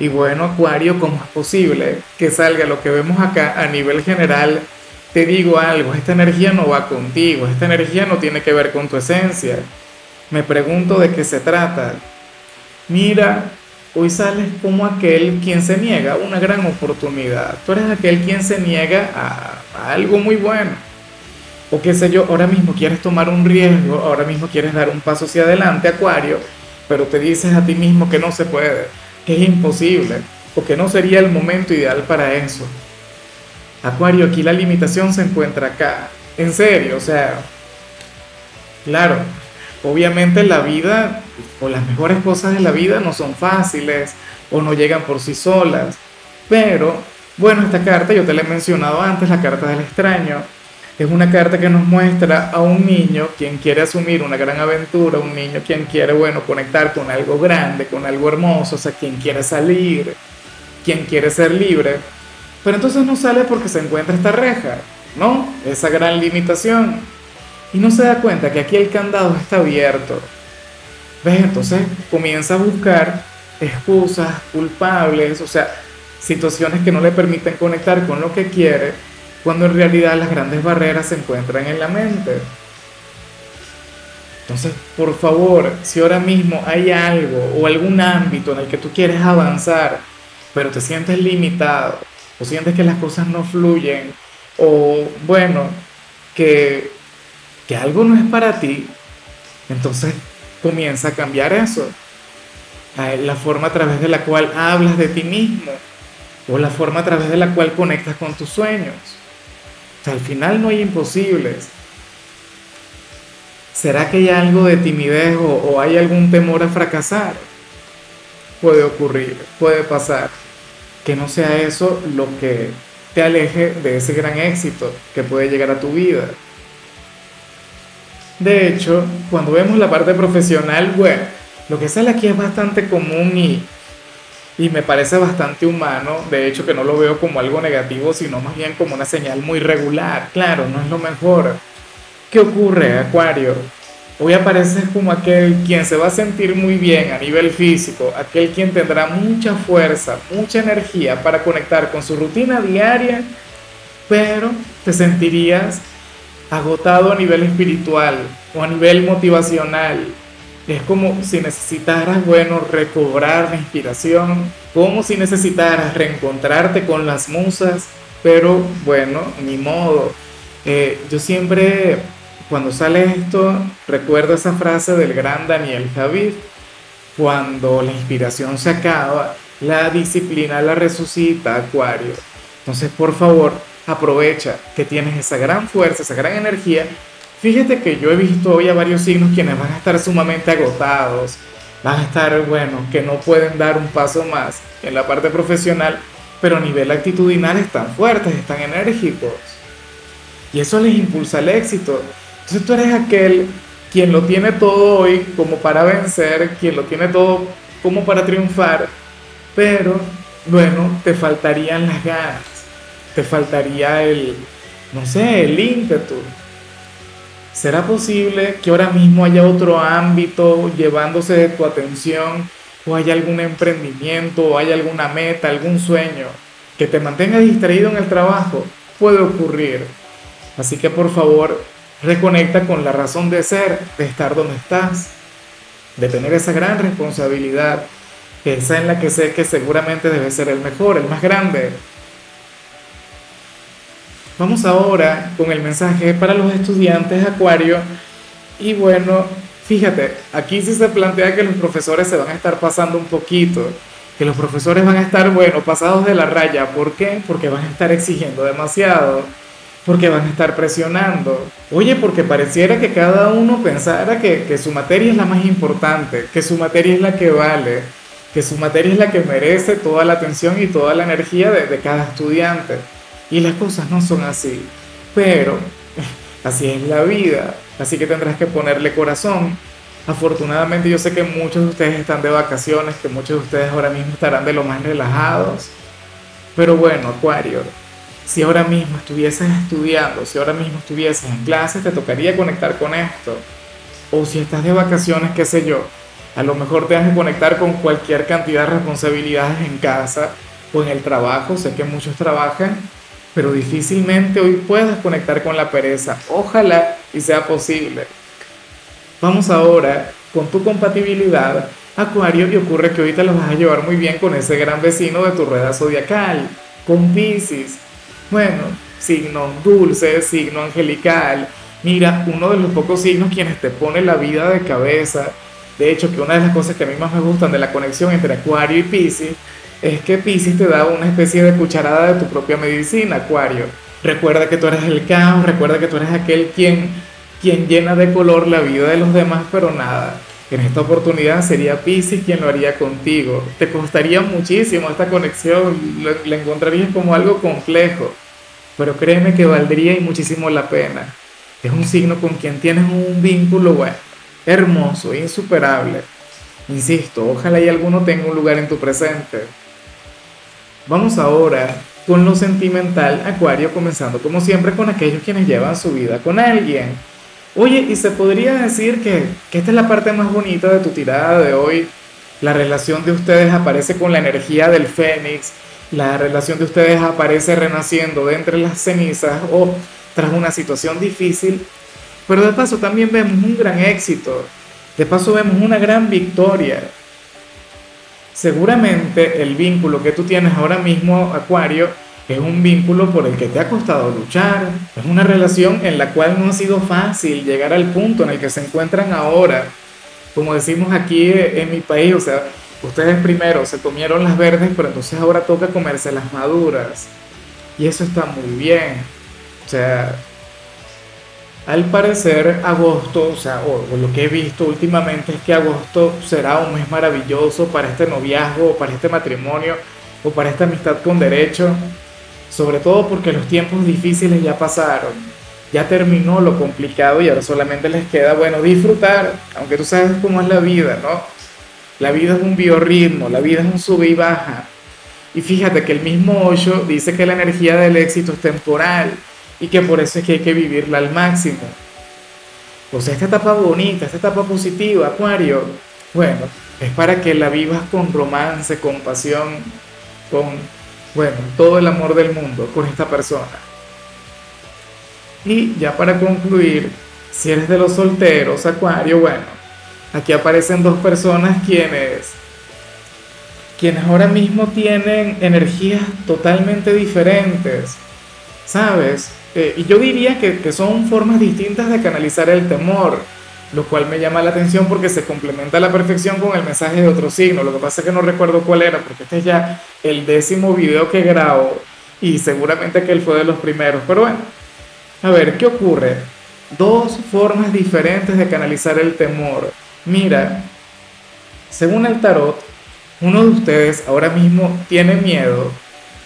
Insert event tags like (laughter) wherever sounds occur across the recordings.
Y bueno, Acuario, ¿cómo es posible que salga lo que vemos acá a nivel general? Te digo algo, esta energía no va contigo, esta energía no tiene que ver con tu esencia. Me pregunto de qué se trata. Mira, hoy sales como aquel quien se niega a una gran oportunidad. Tú eres aquel quien se niega a, algo muy bueno. O qué sé yo, ahora mismo quieres tomar un riesgo, ahora mismo quieres dar un paso hacia adelante, Acuario, pero te dices a ti mismo que no se puede es imposible o que no sería el momento ideal para eso. Acuario, aquí la limitación se encuentra acá. En serio, o sea, claro, obviamente la vida o las mejores cosas de la vida no son fáciles o no llegan por sí solas. Pero, bueno, esta carta yo te la he mencionado antes, la carta del extraño es una carta que nos muestra a un niño quien quiere asumir una gran aventura, un niño quien quiere, bueno, conectar con algo grande, con algo hermoso, o sea, quien quiere salir, quien quiere ser libre. Pero entonces no sale porque se encuentra esta reja, ¿no? Esa gran limitación. Y no se da cuenta que aquí el candado está abierto. ¿Ves? Entonces comienza a buscar excusas, culpables, o sea, situaciones que no le permiten conectar con lo que quiere cuando en realidad las grandes barreras se encuentran en la mente. Entonces, por favor, si ahora mismo hay algo o algún ámbito en el que tú quieres avanzar, pero te sientes limitado, o sientes que las cosas no fluyen, o bueno, que, que algo no es para ti, entonces comienza a cambiar eso. La forma a través de la cual hablas de ti mismo, o la forma a través de la cual conectas con tus sueños al final no hay imposibles. ¿Será que hay algo de timidez o, hay algún temor a fracasar? Puede ocurrir, puede pasar. Que no sea eso lo que te aleje de ese gran éxito que puede llegar a tu vida. De hecho, cuando vemos la parte profesional, bueno, lo que sale aquí es bastante común y y me parece bastante humano, de hecho que no lo veo como algo negativo, sino más bien como una señal muy regular. Claro, no es lo mejor. ¿Qué ocurre, Acuario? Hoy apareces como aquel quien se va a sentir muy bien a nivel físico, aquel quien tendrá mucha fuerza, mucha energía para conectar con su rutina diaria, pero te sentirías agotado a nivel espiritual o a nivel motivacional, es como si necesitaras, bueno, recobrar la inspiración, como si necesitaras reencontrarte con las musas, pero bueno, ni modo. Eh, yo siempre, cuando sale esto, recuerdo esa frase del gran Daniel Javid, cuando la inspiración se acaba, la disciplina la resucita, Acuario. Entonces, por favor, aprovecha que tienes esa gran fuerza, esa gran energía Fíjate que yo he visto hoy a varios signos quienes van a estar sumamente agotados, van a estar, bueno, que no pueden dar un paso más en la parte profesional, pero a nivel actitudinal están fuertes, están enérgicos. Y eso les impulsa el éxito. Entonces tú eres aquel quien lo tiene todo hoy como para vencer, quien lo tiene todo como para triunfar, pero bueno, te faltarían las ganas, te faltaría el, no sé, el ímpetu, ¿Será posible que ahora mismo haya otro ámbito llevándose de tu atención o haya algún emprendimiento o haya alguna meta, algún sueño que te mantenga distraído en el trabajo? Puede ocurrir. Así que por favor, reconecta con la razón de ser, de estar donde estás, de tener esa gran responsabilidad, esa en la que sé que seguramente debe ser el mejor, el más grande, Vamos ahora con el mensaje para los estudiantes Acuario. Y bueno, fíjate, aquí sí se plantea que los profesores se van a estar pasando un poquito, que los profesores van a estar, bueno, pasados de la raya. ¿Por qué? Porque van a estar exigiendo demasiado, porque van a estar presionando. Oye, porque pareciera que cada uno pensara que, su materia es la más importante, que su materia es la que vale, que su materia es la que merece toda la atención y toda la energía de cada estudiante. Y las cosas no son así. Pero (laughs) así es la vida. Así que tendrás que ponerle corazón. Afortunadamente yo sé que muchos de ustedes están de vacaciones, que muchos de ustedes ahora mismo estarán de lo más relajados. Pero bueno, Acuario, si ahora mismo estuvieses estudiando, si ahora mismo estuvieses en clases, te tocaría conectar con esto. O si estás de vacaciones, qué sé yo, a lo mejor te vas a conectar con cualquier cantidad de responsabilidades en casa o en el trabajo. Sé que muchos trabajan, pero difícilmente hoy puedas conectar con la pereza. Ojalá y sea posible. Vamos ahora con tu compatibilidad, Acuario, y ocurre que hoy te lo vas a llevar muy bien con ese gran vecino de tu rueda zodiacal, con Pisces. Bueno, signo dulce, signo angelical. Mira, uno de los pocos signos quienes te pone la vida de cabeza. De hecho, que una de las cosas que a mí más me gustan de la conexión entre Acuario y Pisces es que Pisces te da una especie de cucharada de tu propia medicina, Acuario. Recuerda que tú eres el caos, recuerda que tú eres aquel quien quien llena de color la vida de los demás, pero nada. En esta oportunidad sería Pisces quien lo haría contigo. Te costaría muchísimo esta conexión, la encontrarías como algo complejo, pero créeme que valdría y muchísimo la pena. Es un signo con quien tienes un vínculo, bueno, hermoso, insuperable. Insisto, ojalá y alguno tenga un lugar en tu presente. Vamos ahora con lo sentimental, Acuario, comenzando como siempre con aquellos quienes llevan su vida con alguien Oye, y se podría decir que, esta es la parte más bonita de tu tirada de hoy. La relación de ustedes aparece con la energía del fénix. La relación de ustedes aparece renaciendo de entre las cenizas o tras una situación difícil. Pero de paso también vemos un gran éxito. De paso vemos una gran victoria. Seguramente el vínculo que tú tienes ahora mismo, Acuario, es un vínculo por el que te ha costado luchar, es una relación en la cual no ha sido fácil llegar al punto en el que se encuentran ahora. Como decimos aquí en mi país, o sea, ustedes primero se comieron las verdes, pero entonces ahora toca comerse las maduras. Y eso está muy bien. O sea, al parecer agosto, o sea, o, lo que he visto últimamente es que agosto será un mes maravilloso para este noviazgo, para este matrimonio o para esta amistad con derecho sobre todo porque los tiempos difíciles ya pasaron, ya terminó lo complicado y ahora solamente les queda, bueno, disfrutar, aunque tú sabes cómo es la vida, ¿no? La vida es un biorritmo, la vida es un sube y baja. Y fíjate que el mismo Osho dice que la energía del éxito es temporal y que por eso es que hay que vivirla al máximo. Pues esta etapa bonita, esta etapa positiva, Acuario, bueno, es para que la vivas con romance, con pasión, con bueno, todo el amor del mundo con esta persona. Y ya para concluir, si eres de los solteros, Acuario, bueno, aquí aparecen dos personas quienes, quienes ahora mismo tienen energías totalmente diferentes, ¿sabes? Eh, y yo diría que, son formas distintas de canalizar el temor lo cual me llama la atención porque se complementa a la perfección con el mensaje de otro signo. Lo que pasa es que no recuerdo cuál era, porque este es ya el décimo video que grabo y seguramente que él fue de los primeros. Pero bueno, a ver, ¿qué ocurre? Dos formas diferentes de canalizar el temor. Mira, según el tarot, uno de ustedes ahora mismo tiene miedo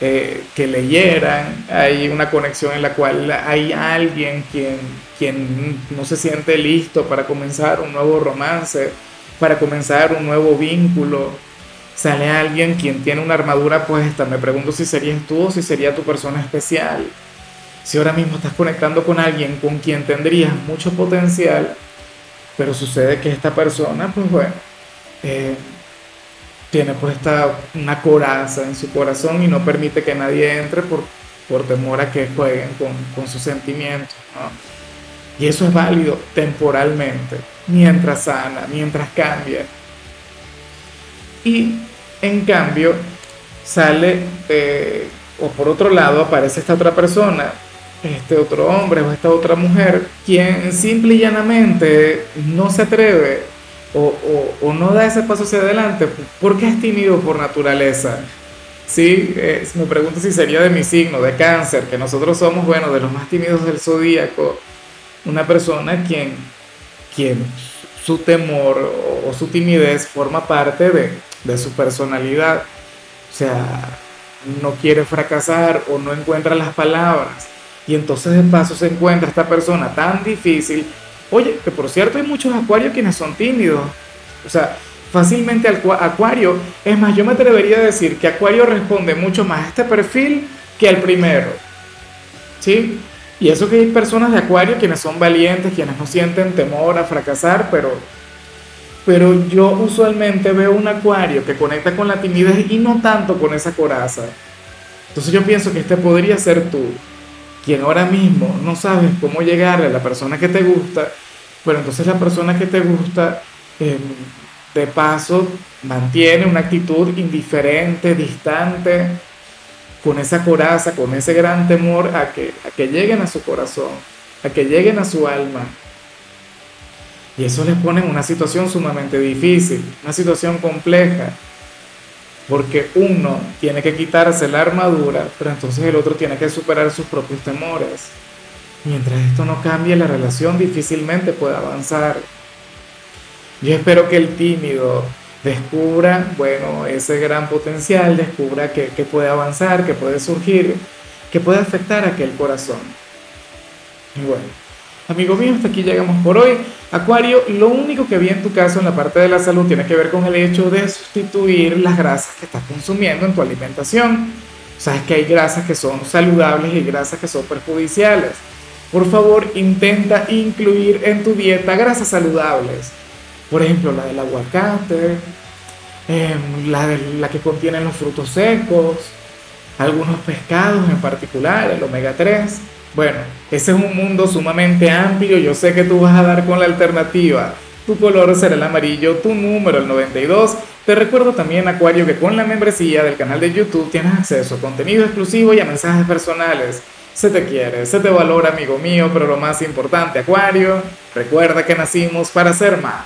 eh, que leyeran, hay una conexión en la cual hay alguien quien, quien no se siente listo para comenzar un nuevo romance, para comenzar un nuevo vínculo. Sale alguien quien tiene una armadura puesta. Me pregunto si serías tú o si sería tu persona especial. Si ahora mismo estás conectando con alguien con quien tendrías mucho potencial, pero sucede que esta persona, pues bueno, eh, tiene puesta una coraza en su corazón y no permite que nadie entre por, por temor a que jueguen con, con sus sentimientos. Y eso es válido temporalmente, mientras sana, mientras cambia. Y en cambio sale, o por otro lado aparece esta otra persona, este otro hombre o esta otra mujer, quien simple y llanamente no se atreve o, no da ese paso hacia adelante, ¿por qué es tímido por naturaleza? Sí, me pregunto si sería de mi signo, de cáncer, que nosotros somos, bueno, de los más tímidos del zodíaco, una persona quien, quien su temor o, su timidez forma parte de, de su personalidad. O sea, no quiere fracasar o no encuentra las palabras. Y entonces de paso se encuentra esta persona tan difícil. Oye, que por cierto hay muchos acuarios quienes son tímidos. O sea, fácilmente acuario. Es más, yo me atrevería a decir que acuario responde mucho más a este perfil que al primero. ¿Sí? Y eso que hay personas de acuario quienes son valientes, quienes no sienten temor a fracasar, pero pero yo usualmente veo un acuario que conecta con la timidez y no tanto con esa coraza. Entonces yo pienso que este podría ser tú, quien ahora mismo no sabes cómo llegarle a la persona que te gusta, pero entonces la persona que te gusta, em, de paso, mantiene una actitud indiferente, distante, con esa coraza, con ese gran temor a que, a que lleguen a su corazón, a que lleguen a su alma. Y eso les pone en una situación sumamente difícil, una situación compleja, porque uno tiene que quitarse la armadura, pero entonces el otro tiene que superar sus propios temores. Mientras esto no cambie, la relación difícilmente puede avanzar. Yo espero que el tímido descubra, bueno, ese gran potencial, descubra que, puede avanzar, que puede surgir, que puede afectar a aquel corazón. Y bueno, Amigo mío, hasta aquí llegamos por hoy. Acuario, lo único que vi en tu caso en la parte de la salud tiene que ver con el hecho de sustituir las grasas que estás consumiendo en tu alimentación. Sabes que hay grasas que son saludables y grasas que son perjudiciales. Por favor, intenta incluir en tu dieta grasas saludables. Por ejemplo, la del aguacate, em, la, de, la que contiene los frutos secos, algunos pescados en particular, el omega 3 bueno, ese es un mundo sumamente amplio. Yo sé que tú vas a dar con la alternativa. Tu color será el amarillo, tu número el 92. Te recuerdo también, Acuario, que con la membresía del canal de YouTube tienes acceso a contenido exclusivo y a mensajes personales. Se te quiere, se te valora, amigo mío, pero lo más importante, Acuario, recuerda que nacimos para ser más.